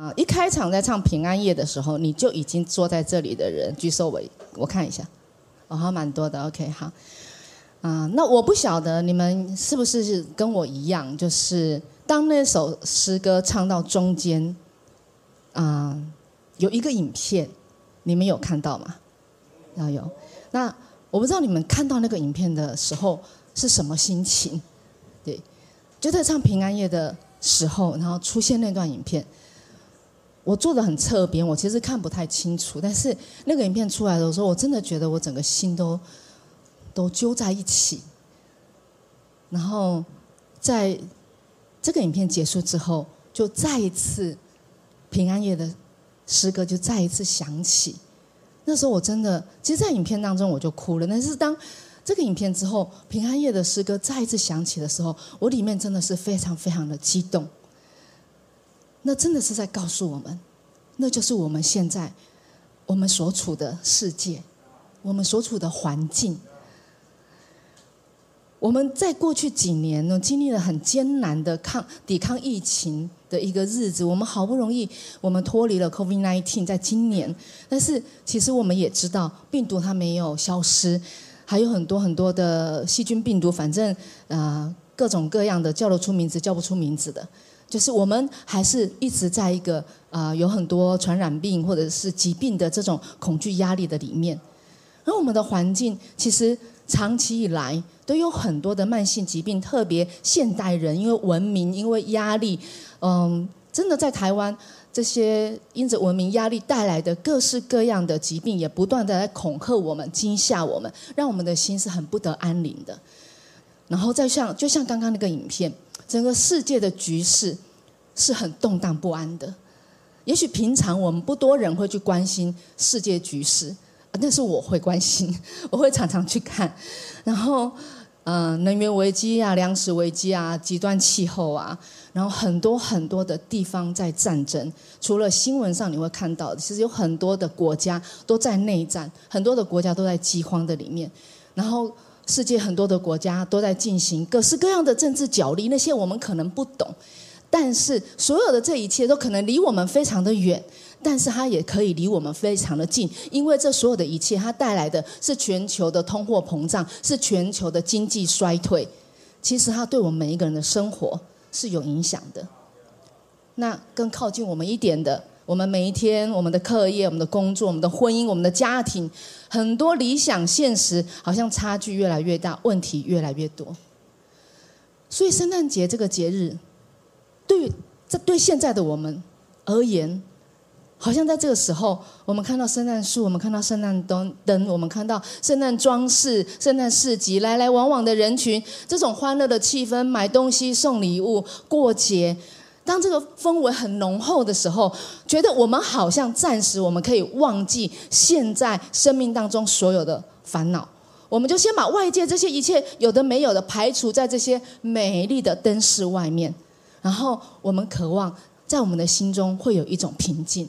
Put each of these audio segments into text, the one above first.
啊，一开场在唱平安夜的时候，你就已经坐在这里的人举手，我我看一下，哦，还蛮多的。OK，好。啊，那我不晓得你们是不是跟我一样，就是当那首诗歌唱到中间，啊，有一个影片，你们有看到吗？要有。那我不知道你们看到那个影片的时候是什么心情？对，就在唱平安夜的时候，然后出现那段影片，我坐的很侧边，我其实看不太清楚，但是那个影片出来的时候，我真的觉得我整个心都。都揪在一起，然后在这个影片结束之后，就再一次平安夜的诗歌就再一次响起。那时候我真的，其实，在影片当中我就哭了。但是当这个影片之后，平安夜的诗歌再一次响起的时候，我里面真的是非常非常的激动。那真的是在告诉我们，那就是我们现在我们所处的世界，我们所处的环境。我们在过去几年呢，经历了很艰难的抗抵抗疫情的一个日子。我们好不容易，我们脱离了 COVID-19，在今年，但是其实我们也知道，病毒它没有消失，还有很多很多的细菌病毒，反正呃各种各样的叫得出名字叫不出名字的，就是我们还是一直在一个啊有很多传染病或者是疾病的这种恐惧压力的里面，而我们的环境其实。长期以来都有很多的慢性疾病，特别现代人因为文明、因为压力，嗯，真的在台湾这些因着文明压力带来的各式各样的疾病，也不断的在恐吓我们、惊吓我们，让我们的心是很不得安宁的。然后再像就像刚刚那个影片，整个世界的局势是很动荡不安的。也许平常我们不多人会去关心世界局势。但是我会关心，我会常常去看，然后，嗯，能源危机啊，粮食危机啊，极端气候啊，然后很多很多的地方在战争。除了新闻上你会看到，其实有很多的国家都在内战，很多的国家都在饥荒的里面，然后世界很多的国家都在进行各式各样的政治角力，那些我们可能不懂，但是所有的这一切都可能离我们非常的远。但是它也可以离我们非常的近，因为这所有的一切，它带来的是全球的通货膨胀，是全球的经济衰退。其实它对我们每一个人的生活是有影响的。那更靠近我们一点的，我们每一天，我们的课业、我们的工作、我们的婚姻、我们的家庭，很多理想现实好像差距越来越大，问题越来越多。所以圣诞节这个节日，对这对现在的我们而言。好像在这个时候，我们看到圣诞树，我们看到圣诞灯灯，我们看到圣诞装饰、圣诞市集，来来往往的人群，这种欢乐的气氛，买东西、送礼物、过节。当这个氛围很浓厚的时候，觉得我们好像暂时我们可以忘记现在生命当中所有的烦恼，我们就先把外界这些一切有的没有的排除在这些美丽的灯饰外面，然后我们渴望在我们的心中会有一种平静。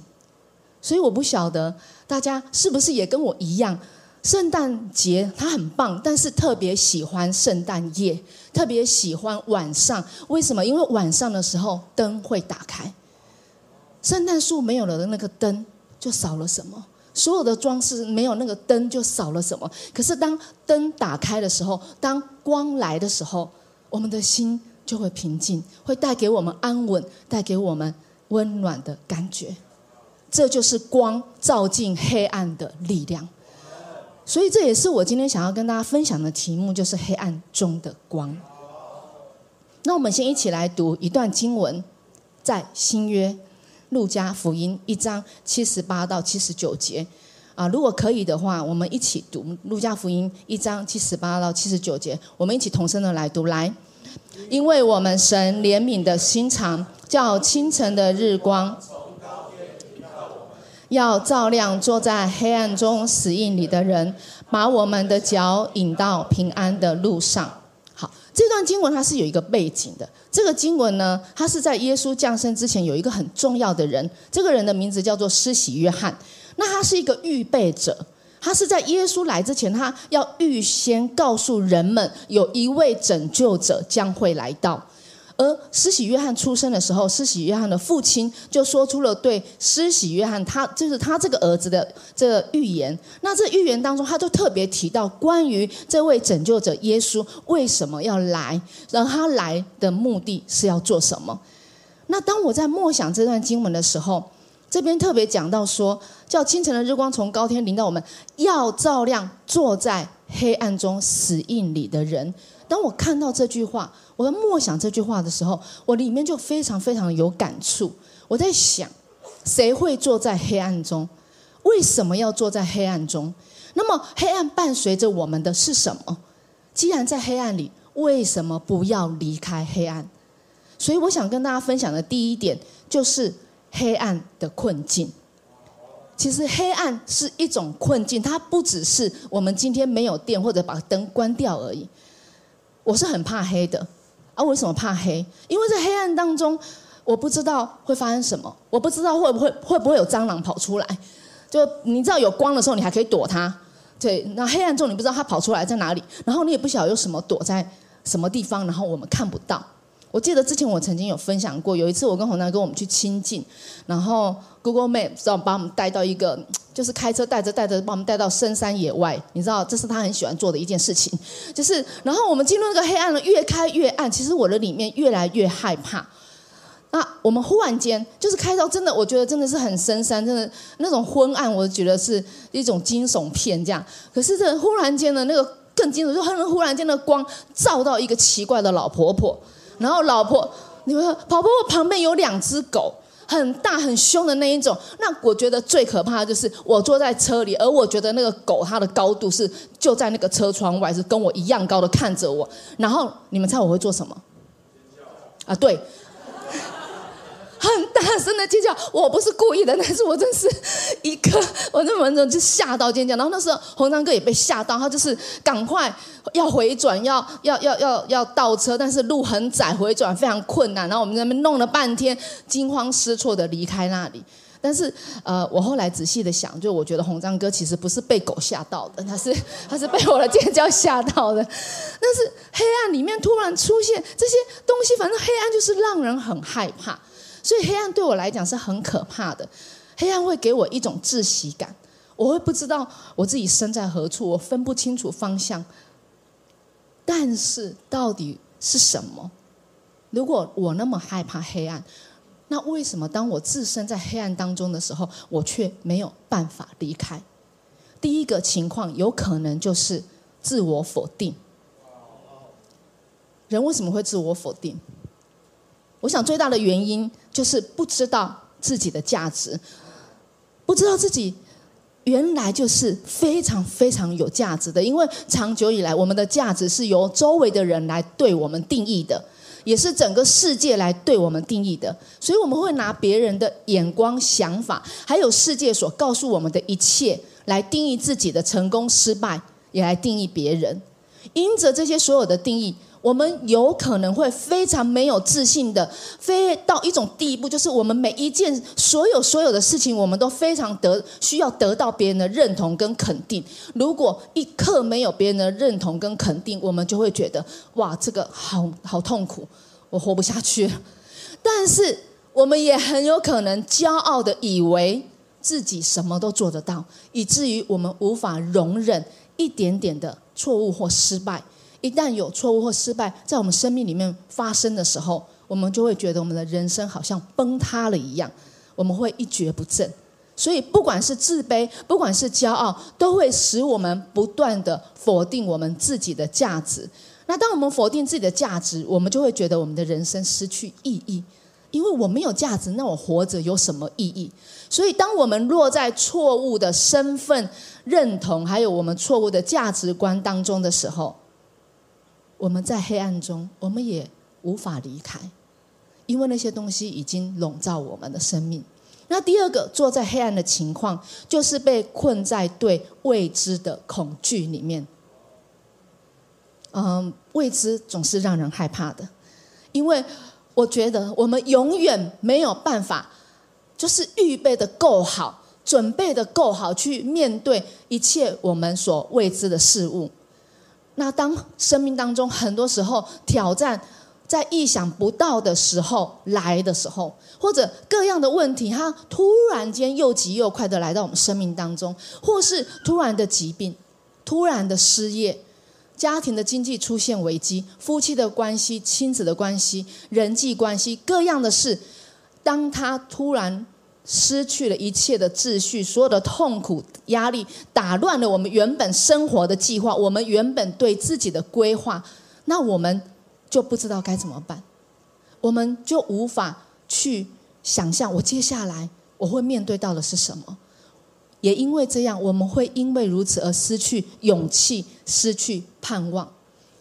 所以我不晓得大家是不是也跟我一样，圣诞节它很棒，但是特别喜欢圣诞夜，特别喜欢晚上。为什么？因为晚上的时候灯会打开，圣诞树没有了的那个灯就少了什么，所有的装饰没有那个灯就少了什么。可是当灯打开的时候，当光来的时候，我们的心就会平静，会带给我们安稳，带给我们温暖的感觉。这就是光照进黑暗的力量，所以这也是我今天想要跟大家分享的题目，就是黑暗中的光。那我们先一起来读一段经文，在新约路加福音一章七十八到七十九节啊，如果可以的话，我们一起读路加福音一章七十八到七十九节，我们一起同声的来读来，因为我们神怜悯的心肠，叫清晨的日光。要照亮坐在黑暗中死印里的人，把我们的脚引到平安的路上。好，这段经文它是有一个背景的。这个经文呢，它是在耶稣降生之前有一个很重要的人，这个人的名字叫做施洗约翰。那他是一个预备者，他是在耶稣来之前，他要预先告诉人们有一位拯救者将会来到。而施洗约翰出生的时候，施洗约翰的父亲就说出了对施洗约翰他就是他这个儿子的这个预言。那这预言当中，他就特别提到关于这位拯救者耶稣为什么要来，然后他来的目的是要做什么。那当我在默想这段经文的时候，这边特别讲到说，叫清晨的日光从高天临到我们，要照亮坐在黑暗中死印里的人。当我看到这句话，我在默想这句话的时候，我里面就非常非常有感触。我在想，谁会坐在黑暗中？为什么要坐在黑暗中？那么黑暗伴随着我们的是什么？既然在黑暗里，为什么不要离开黑暗？所以我想跟大家分享的第一点就是黑暗的困境。其实黑暗是一种困境，它不只是我们今天没有电或者把灯关掉而已。我是很怕黑的，啊，为什么怕黑？因为在黑暗当中，我不知道会发生什么，我不知道会不会会不会有蟑螂跑出来。就你知道有光的时候，你还可以躲它，对。那黑暗中你不知道它跑出来在哪里，然后你也不晓得有什么躲在什么地方，然后我们看不到。我记得之前我曾经有分享过，有一次我跟洪南跟我们去亲近，然后 Google Map 知道把我们带到一个，就是开车带着带着把我们带到深山野外，你知道这是他很喜欢做的一件事情，就是然后我们进入那个黑暗了，越开越暗，其实我的里面越来越害怕。那我们忽然间就是开到真的，我觉得真的是很深山，真的那种昏暗，我觉得是一种惊悚片这样。可是这忽然间的那个更惊悚，就很忽然间的光照到一个奇怪的老婆婆。然后老婆，你们婆婆旁边有两只狗，很大很凶的那一种。那我觉得最可怕的就是我坐在车里，而我觉得那个狗它的高度是就在那个车窗外，是跟我一样高的看着我。然后你们猜我会做什么？啊，对。很大声的尖叫，我不是故意的，但是我真是一个，我那门中就吓到尖叫。然后那时候红章哥也被吓到，他就是赶快要回转，要要要要要倒车，但是路很窄，回转非常困难。然后我们在那边弄了半天，惊慌失措的离开那里。但是呃，我后来仔细的想，就我觉得红章哥其实不是被狗吓到的，他是他是被我的尖叫吓到的。但是黑暗里面突然出现这些东西，反正黑暗就是让人很害怕。所以黑暗对我来讲是很可怕的，黑暗会给我一种窒息感，我会不知道我自己身在何处，我分不清楚方向。但是到底是什么？如果我那么害怕黑暗，那为什么当我置身在黑暗当中的时候，我却没有办法离开？第一个情况有可能就是自我否定。人为什么会自我否定？我想最大的原因就是不知道自己的价值，不知道自己原来就是非常非常有价值的。因为长久以来，我们的价值是由周围的人来对我们定义的，也是整个世界来对我们定义的。所以我们会拿别人的眼光、想法，还有世界所告诉我们的一切，来定义自己的成功、失败，也来定义别人。因着这些所有的定义。我们有可能会非常没有自信的，飞到一种地步，就是我们每一件所有所有的事情，我们都非常得需要得到别人的认同跟肯定。如果一刻没有别人的认同跟肯定，我们就会觉得哇，这个好好痛苦，我活不下去。但是我们也很有可能骄傲的以为自己什么都做得到，以至于我们无法容忍一点点的错误或失败。一旦有错误或失败在我们生命里面发生的时候，我们就会觉得我们的人生好像崩塌了一样，我们会一蹶不振。所以，不管是自卑，不管是骄傲，都会使我们不断的否定我们自己的价值。那当我们否定自己的价值，我们就会觉得我们的人生失去意义，因为我没有价值，那我活着有什么意义？所以，当我们落在错误的身份认同，还有我们错误的价值观当中的时候，我们在黑暗中，我们也无法离开，因为那些东西已经笼罩我们的生命。那第二个，坐在黑暗的情况，就是被困在对未知的恐惧里面。嗯，未知总是让人害怕的，因为我觉得我们永远没有办法，就是预备的够好，准备的够好，去面对一切我们所未知的事物。那当生命当中很多时候挑战在意想不到的时候来的时候，或者各样的问题，它突然间又急又快的来到我们生命当中，或是突然的疾病、突然的失业、家庭的经济出现危机、夫妻的关系、亲子的关系、人际关系，各样的事，当他突然失去了一切的秩序，所有的痛苦、压力，打乱了我们原本生活的计划，我们原本对自己的规划，那我们。就不知道该怎么办，我们就无法去想象我接下来我会面对到的是什么。也因为这样，我们会因为如此而失去勇气，失去盼望。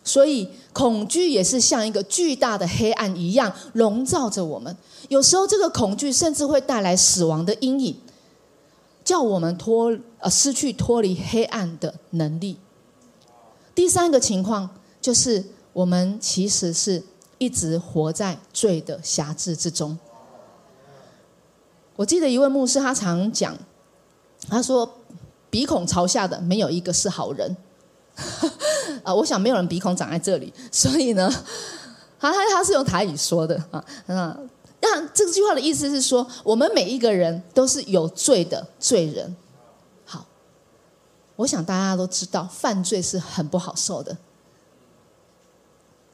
所以，恐惧也是像一个巨大的黑暗一样笼罩着我们。有时候，这个恐惧甚至会带来死亡的阴影，叫我们脱呃失去脱离黑暗的能力。第三个情况就是。我们其实是一直活在罪的辖制之中。我记得一位牧师，他常讲，他说：“鼻孔朝下的没有一个是好人。”啊，我想没有人鼻孔长在这里，所以呢，他他他是用台语说的啊。那那这句话的意思是说，我们每一个人都是有罪的罪人。好，我想大家都知道，犯罪是很不好受的。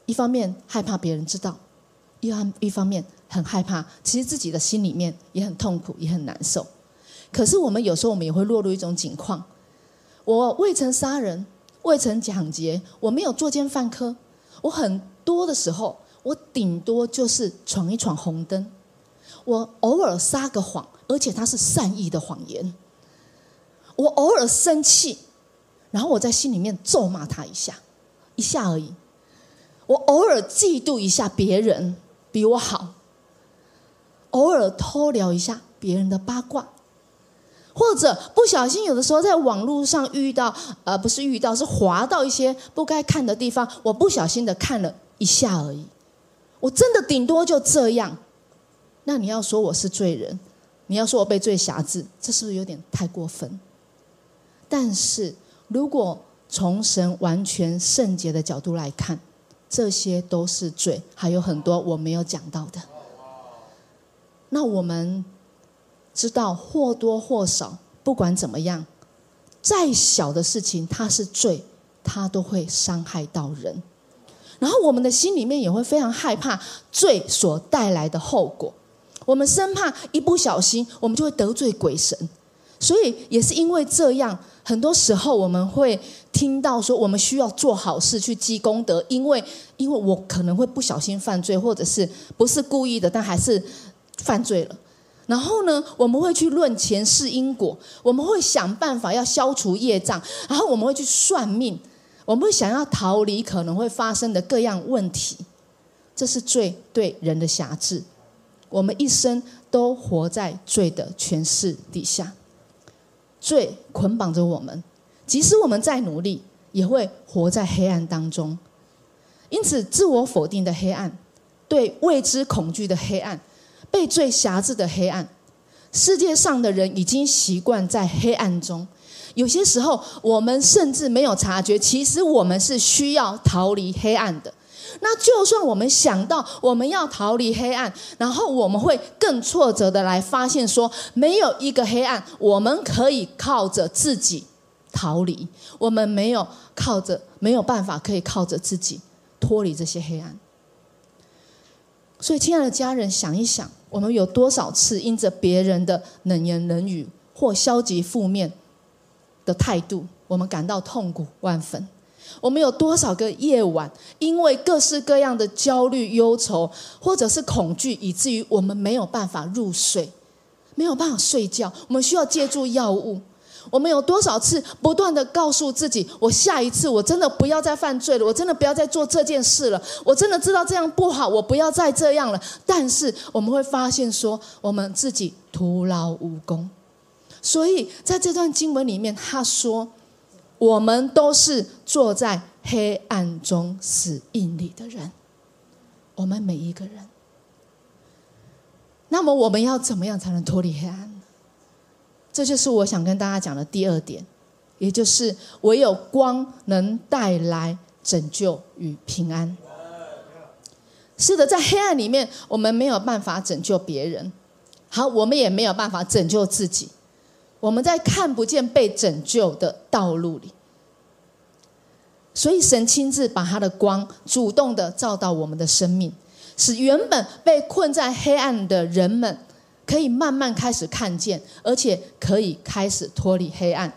一方面害怕别人知道，一方一方面很害怕，其实自己的心里面也很痛苦，也很难受。可是我们有时候我们也会落入一种境况：我未曾杀人，未曾抢劫，我没有作奸犯科。我很多的时候，我顶多就是闯一闯红灯。我偶尔撒个谎，而且他是善意的谎言。我偶尔生气，然后我在心里面咒骂他一下，一下而已。我偶尔嫉妒一下别人比我好，偶尔偷聊一下别人的八卦，或者不小心有的时候在网络上遇到，呃，不是遇到，是滑到一些不该看的地方，我不小心的看了一下而已。我真的顶多就这样。那你要说我是罪人，你要说我被罪辖制，这是不是有点太过分？但是如果从神完全圣洁的角度来看，这些都是罪，还有很多我没有讲到的。那我们知道或多或少，不管怎么样，再小的事情它是罪，它都会伤害到人。然后我们的心里面也会非常害怕罪所带来的后果，我们生怕一不小心我们就会得罪鬼神。所以也是因为这样，很多时候我们会。听到说我们需要做好事去积功德，因为因为我可能会不小心犯罪，或者是不是故意的，但还是犯罪了。然后呢，我们会去论前世因果，我们会想办法要消除业障，然后我们会去算命，我们会想要逃离可能会发生的各样问题。这是罪对人的辖制，我们一生都活在罪的权势底下，罪捆绑着我们。即使我们再努力，也会活在黑暗当中。因此，自我否定的黑暗，对未知恐惧的黑暗，被最狭制的黑暗，世界上的人已经习惯在黑暗中。有些时候，我们甚至没有察觉，其实我们是需要逃离黑暗的。那就算我们想到我们要逃离黑暗，然后我们会更挫折的来发现说，没有一个黑暗，我们可以靠着自己。逃离，我们没有靠着，没有办法可以靠着自己脱离这些黑暗。所以，亲爱的家人，想一想，我们有多少次因着别人的冷言冷语或消极负面的态度，我们感到痛苦万分？我们有多少个夜晚，因为各式各样的焦虑、忧愁，或者是恐惧，以至于我们没有办法入睡，没有办法睡觉，我们需要借助药物。我们有多少次不断的告诉自己：我下一次我真的不要再犯罪了，我真的不要再做这件事了。我真的知道这样不好，我不要再这样了。但是我们会发现说，我们自己徒劳无功。所以在这段经文里面，他说：我们都是坐在黑暗中死印里的人。我们每一个人。那么我们要怎么样才能脱离黑暗？这就是我想跟大家讲的第二点，也就是唯有光能带来拯救与平安。是的，在黑暗里面，我们没有办法拯救别人，好，我们也没有办法拯救自己。我们在看不见被拯救的道路里，所以神亲自把他的光主动的照到我们的生命，使原本被困在黑暗的人们可以慢慢开始看见，而且可以开始脱离黑暗。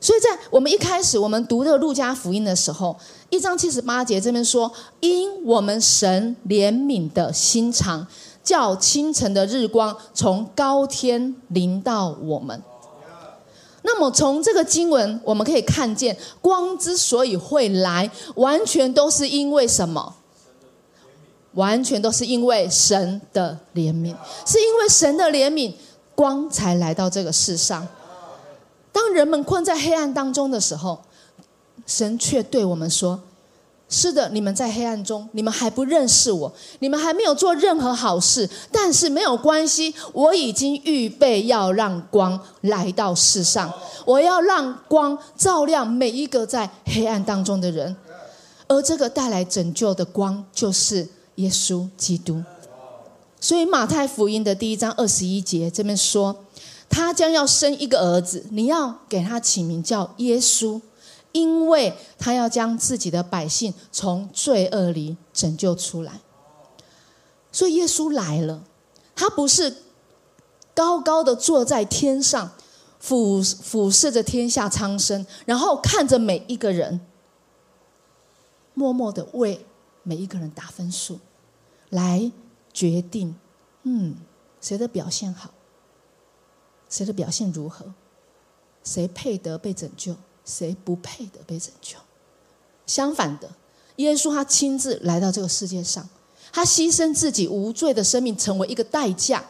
所以在我们一开始我们读这个路加福音的时候，一章七十八节这边说：“因我们神怜悯的心肠，叫清晨的日光从高天临到我们。”那么从这个经文我们可以看见，光之所以会来，完全都是因为什么？完全都是因为神的怜悯，是因为神的怜悯，光才来到这个世上。当人们困在黑暗当中的时候，神却对我们说：“是的，你们在黑暗中，你们还不认识我，你们还没有做任何好事。但是没有关系，我已经预备要让光来到世上，我要让光照亮每一个在黑暗当中的人。而这个带来拯救的光，就是耶稣基督。所以马太福音的第一章二十一节这边说。”他将要生一个儿子，你要给他起名叫耶稣，因为他要将自己的百姓从罪恶里拯救出来。所以耶稣来了，他不是高高的坐在天上，俯俯视着天下苍生，然后看着每一个人，默默的为每一个人打分数，来决定，嗯，谁的表现好。谁的表现如何？谁配得被拯救？谁不配得被拯救？相反的，耶稣他亲自来到这个世界上，他牺牲自己无罪的生命，成为一个代价，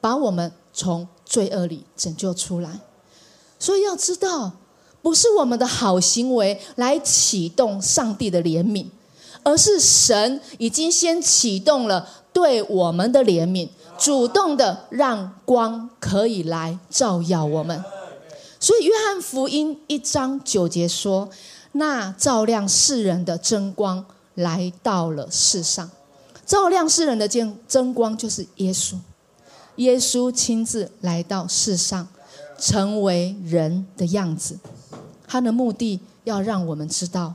把我们从罪恶里拯救出来。所以要知道，不是我们的好行为来启动上帝的怜悯，而是神已经先启动了对我们的怜悯。主动的让光可以来照耀我们，所以约翰福音一章九节说：“那照亮世人的真光来到了世上，照亮世人的真真光就是耶稣。耶稣亲自来到世上，成为人的样子，他的目的要让我们知道，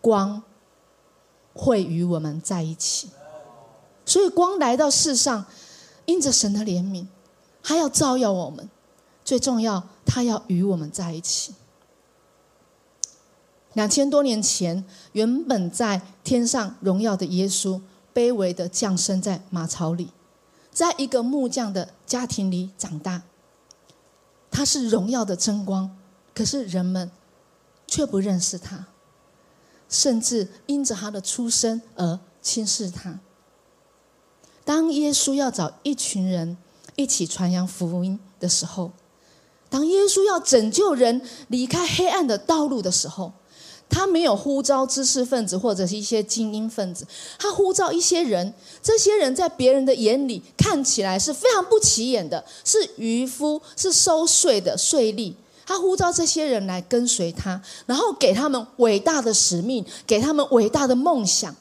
光会与我们在一起。所以光来到世上。”因着神的怜悯，他要照耀我们。最重要，他要与我们在一起。两千多年前，原本在天上荣耀的耶稣，卑微的降生在马槽里，在一个木匠的家庭里长大。他是荣耀的真光，可是人们却不认识他，甚至因着他的出生而轻视他。当耶稣要找一群人一起传扬福音的时候，当耶稣要拯救人离开黑暗的道路的时候，他没有呼召知识分子或者是一些精英分子，他呼召一些人。这些人在别人的眼里看起来是非常不起眼的，是渔夫，是收税的税吏。他呼召这些人来跟随他，然后给他们伟大的使命，给他们伟大的梦想，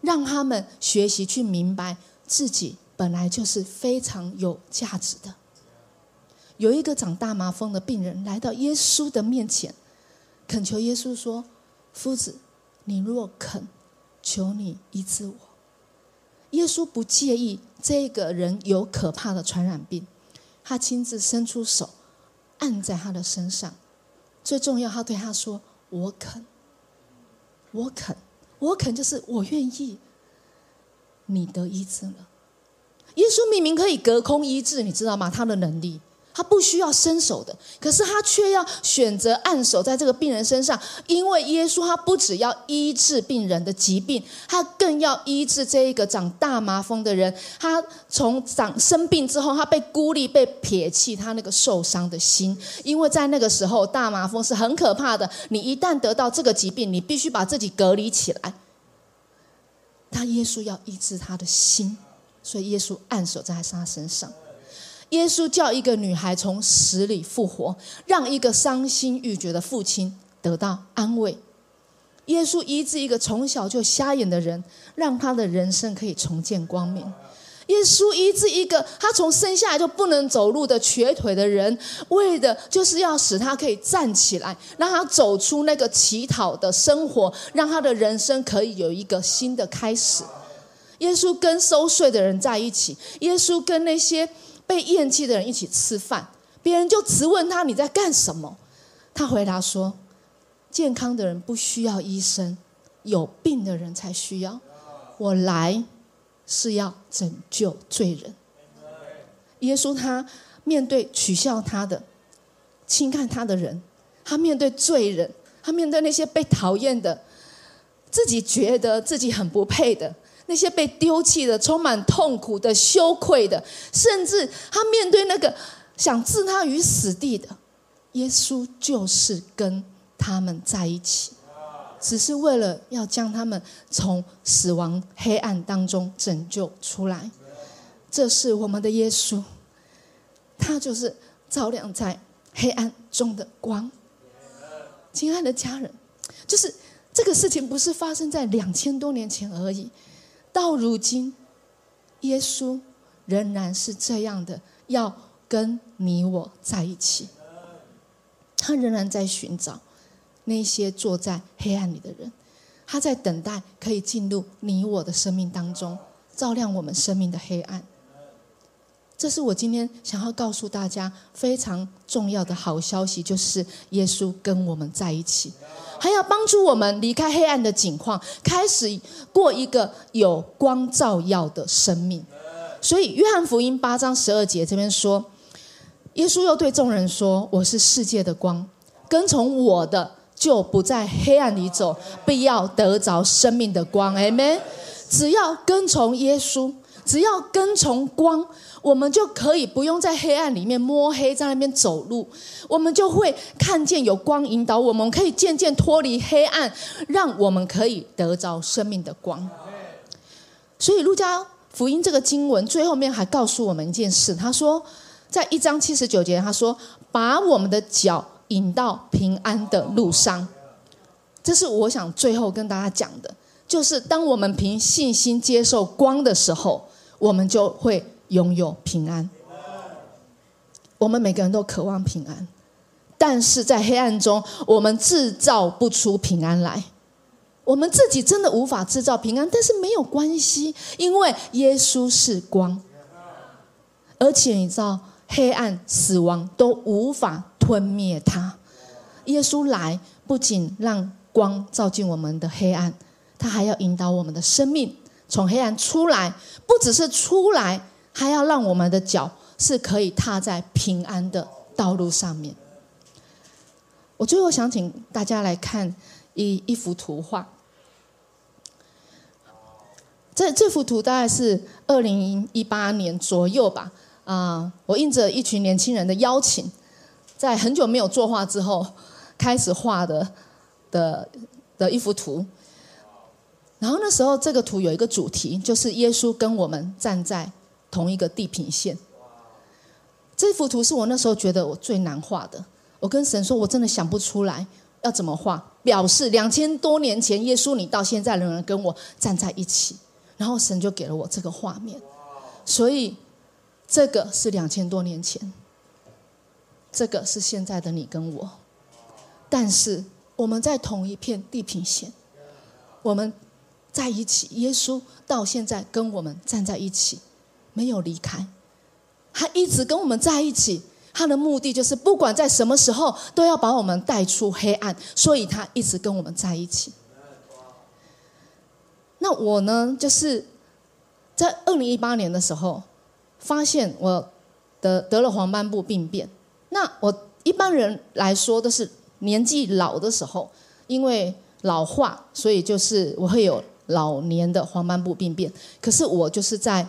让他们学习去明白。自己本来就是非常有价值的。有一个长大麻风的病人来到耶稣的面前，恳求耶稣说：“夫子，你若肯，求你医治我。”耶稣不介意这个人有可怕的传染病，他亲自伸出手按在他的身上。最重要，他对他说：“我肯，我肯，我肯，就是我愿意。”你得医治了。耶稣明明可以隔空医治，你知道吗？他的能力，他不需要伸手的，可是他却要选择按手在这个病人身上，因为耶稣他不只要医治病人的疾病，他更要医治这一个长大麻风的人。他从长生病之后，他被孤立、被撇弃，他那个受伤的心，因为在那个时候，大麻风是很可怕的。你一旦得到这个疾病，你必须把自己隔离起来。他耶稣要医治他的心，所以耶稣按手在他身上。耶稣叫一个女孩从死里复活，让一个伤心欲绝的父亲得到安慰。耶稣医治一个从小就瞎眼的人，让他的人生可以重见光明。耶稣医治一个他从生下来就不能走路的瘸腿的人，为的就是要使他可以站起来，让他走出那个乞讨的生活，让他的人生可以有一个新的开始。耶稣跟收税的人在一起，耶稣跟那些被厌弃的人一起吃饭，别人就直问他你在干什么？他回答说：“健康的人不需要医生，有病的人才需要。我来。”是要拯救罪人。耶稣他面对取笑他的、轻看他的人，他面对罪人，他面对那些被讨厌的、自己觉得自己很不配的那些被丢弃的、充满痛苦的、羞愧的，甚至他面对那个想置他于死地的，耶稣就是跟他们在一起。只是为了要将他们从死亡黑暗当中拯救出来，这是我们的耶稣，他就是照亮在黑暗中的光。亲爱的家人，就是这个事情不是发生在两千多年前而已，到如今，耶稣仍然是这样的，要跟你我在一起，他仍然在寻找。那些坐在黑暗里的人，他在等待可以进入你我的生命当中，照亮我们生命的黑暗。这是我今天想要告诉大家非常重要的好消息，就是耶稣跟我们在一起，还要帮助我们离开黑暗的境况，开始过一个有光照耀的生命。所以，约翰福音八章十二节这边说，耶稣又对众人说：“我是世界的光，跟从我的。”就不在黑暗里走，必要得着生命的光。Amen。只要跟从耶稣，只要跟从光，我们就可以不用在黑暗里面摸黑，在那边走路，我们就会看见有光引导我们，可以渐渐脱离黑暗，让我们可以得着生命的光。所以，路加福音这个经文最后面还告诉我们一件事，他说，在一章七十九节，他说：“把我们的脚。”引到平安的路上，这是我想最后跟大家讲的，就是当我们凭信心接受光的时候，我们就会拥有平安。我们每个人都渴望平安，但是在黑暗中，我们制造不出平安来。我们自己真的无法制造平安，但是没有关系，因为耶稣是光，而且你知道，黑暗、死亡都无法。吞灭它，耶稣来不仅让光照进我们的黑暗，他还要引导我们的生命从黑暗出来，不只是出来，还要让我们的脚是可以踏在平安的道路上面。我最后想请大家来看一一幅图画，这这幅图大概是二零一八年左右吧，啊，我应着一群年轻人的邀请。在很久没有作画之后，开始画的的的一幅图。然后那时候这个图有一个主题，就是耶稣跟我们站在同一个地平线。这幅图是我那时候觉得我最难画的。我跟神说，我真的想不出来要怎么画，表示两千多年前耶稣你到现在仍然跟我站在一起。然后神就给了我这个画面，所以这个是两千多年前。这个是现在的你跟我，但是我们在同一片地平线，我们在一起。耶稣到现在跟我们站在一起，没有离开，他一直跟我们在一起。他的目的就是，不管在什么时候，都要把我们带出黑暗，所以他一直跟我们在一起。那我呢，就是在二零一八年的时候，发现我得得了黄斑部病变。那我一般人来说都是年纪老的时候，因为老化，所以就是我会有老年的黄斑部病变。可是我就是在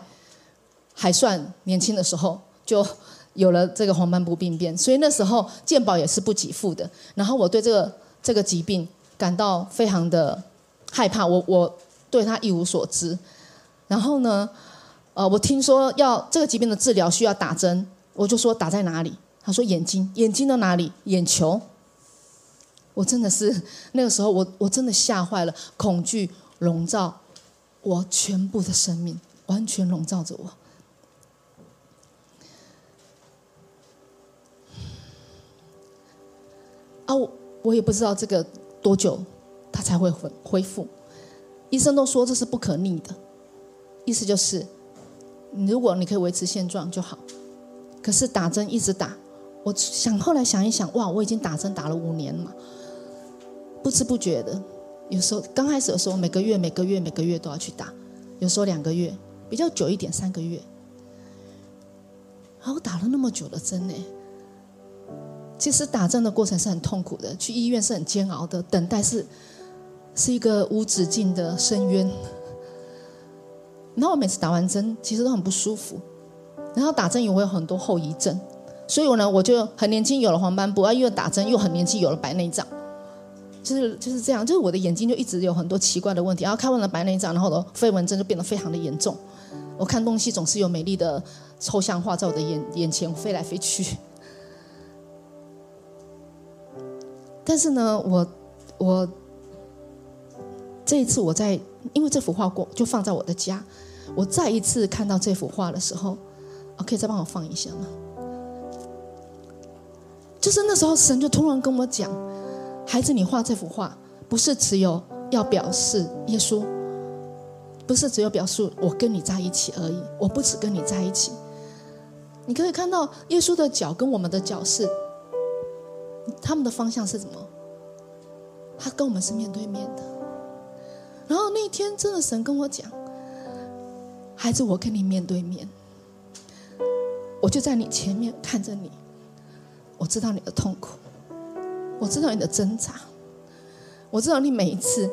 还算年轻的时候就有了这个黄斑部病变，所以那时候健保也是不给付的。然后我对这个这个疾病感到非常的害怕，我我对他一无所知。然后呢，呃，我听说要这个疾病的治疗需要打针，我就说打在哪里？他说：“眼睛，眼睛的哪里？眼球。我真的是那个时候，我我真的吓坏了，恐惧笼罩我全部的生命，完全笼罩着我。啊，我我也不知道这个多久他才会恢恢复。医生都说这是不可逆的，意思就是，如果你可以维持现状就好。可是打针一直打，我想后来想一想，哇，我已经打针打了五年嘛，不知不觉的，有时候刚开始的时候每个月每个月每个月都要去打，有时候两个月，比较久一点三个月。然后打了那么久的针呢？其实打针的过程是很痛苦的，去医院是很煎熬的，等待是是一个无止境的深渊。然后我每次打完针，其实都很不舒服。然后打针也会有很多后遗症，所以我呢，我就很年轻有了黄斑部，啊，又打针又很年轻有了白内障，就是就是这样，就是我的眼睛就一直有很多奇怪的问题。然后看完了白内障，然后的飞蚊症就变得非常的严重。我看东西总是有美丽的抽象画在我的眼眼前飞来飞去。但是呢，我我这一次我在因为这幅画过就放在我的家，我再一次看到这幅画的时候，可以再帮我放一下吗？就是那时候神就突然跟我讲：“孩子，你画这幅画不是只有要表示耶稣，不是只有表示我跟你在一起而已。我不只跟你在一起，你可以看到耶稣的脚跟我们的脚是。”他们的方向是什么？他跟我们是面对面的。然后那天真的神跟我讲：“孩子，我跟你面对面，我就在你前面看着你，我知道你的痛苦，我知道你的挣扎，我知道你每一次。”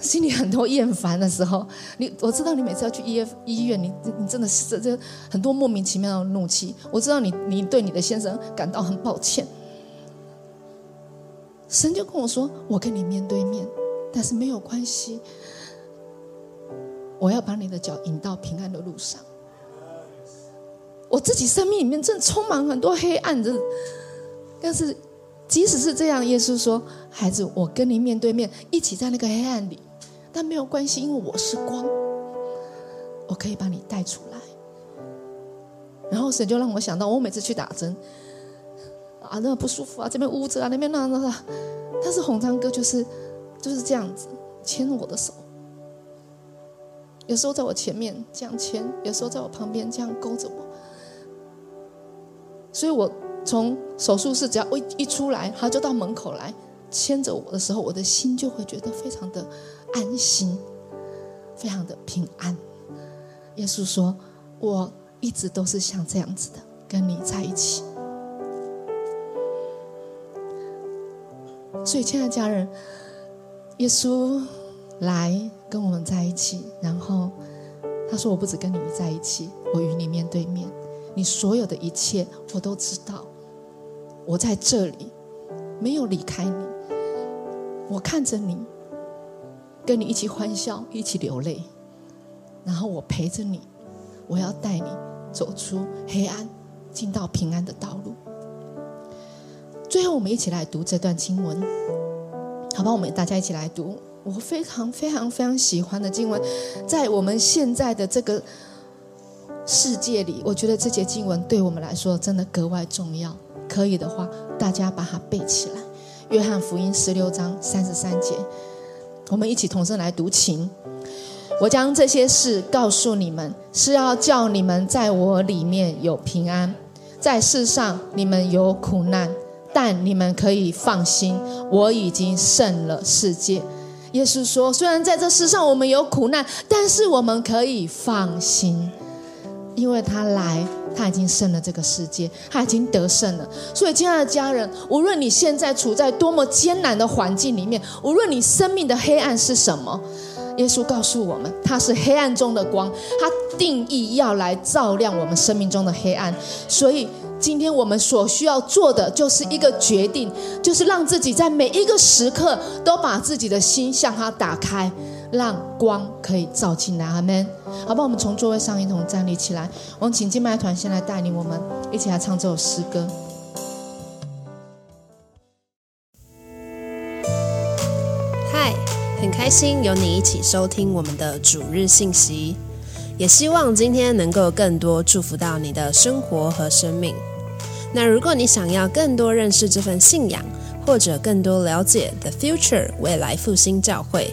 心里很多厌烦的时候，你我知道你每次要去医医院，你你真的是这这很多莫名其妙的怒气。我知道你你对你的先生感到很抱歉。神就跟我说：“我跟你面对面，但是没有关系，我要把你的脚引到平安的路上。”我自己生命里面正充满很多黑暗的，但是即使是这样，耶稣说：“孩子，我跟你面对面，一起在那个黑暗里。”但没有关系，因为我是光，我可以把你带出来。然后神就让我想到，我每次去打针，啊，那不舒服啊，这边捂着啊，那边那那那，但是红章哥就是就是这样子牵我的手，有时候在我前面这样牵，有时候在我旁边这样勾着我。所以我从手术室只要一一出来，他就到门口来牵着我的时候，我的心就会觉得非常的。安心，非常的平安。耶稣说：“我一直都是像这样子的，跟你在一起。”所以，亲爱的家人，耶稣来跟我们在一起，然后他说：“我不止跟你在一起，我与你面对面，你所有的一切我都知道。我在这里，没有离开你，我看着你。”跟你一起欢笑，一起流泪，然后我陪着你，我要带你走出黑暗，进到平安的道路。最后，我们一起来读这段经文，好吧？我们大家一起来读，我非常非常非常喜欢的经文，在我们现在的这个世界里，我觉得这节经文对我们来说真的格外重要。可以的话，大家把它背起来，《约翰福音》十六章三十三节。我们一起同声来读情。我将这些事告诉你们，是要叫你们在我里面有平安。在世上你们有苦难，但你们可以放心，我已经胜了世界。耶稣说：“虽然在这世上我们有苦难，但是我们可以放心，因为他来。”他已经胜了这个世界，他已经得胜了。所以，亲爱的家人，无论你现在处在多么艰难的环境里面，无论你生命的黑暗是什么，耶稣告诉我们，他是黑暗中的光，他定义要来照亮我们生命中的黑暗。所以，今天我们所需要做的就是一个决定，就是让自己在每一个时刻都把自己的心向他打开。让光可以照进来。阿门。好吧，我们从座位上一同站立起来。我们请敬拜团先来带领我们一起来唱这首诗歌。嗨，很开心有你一起收听我们的主日信息，也希望今天能够更多祝福到你的生活和生命。那如果你想要更多认识这份信仰，或者更多了解 The Future 未来复兴教会。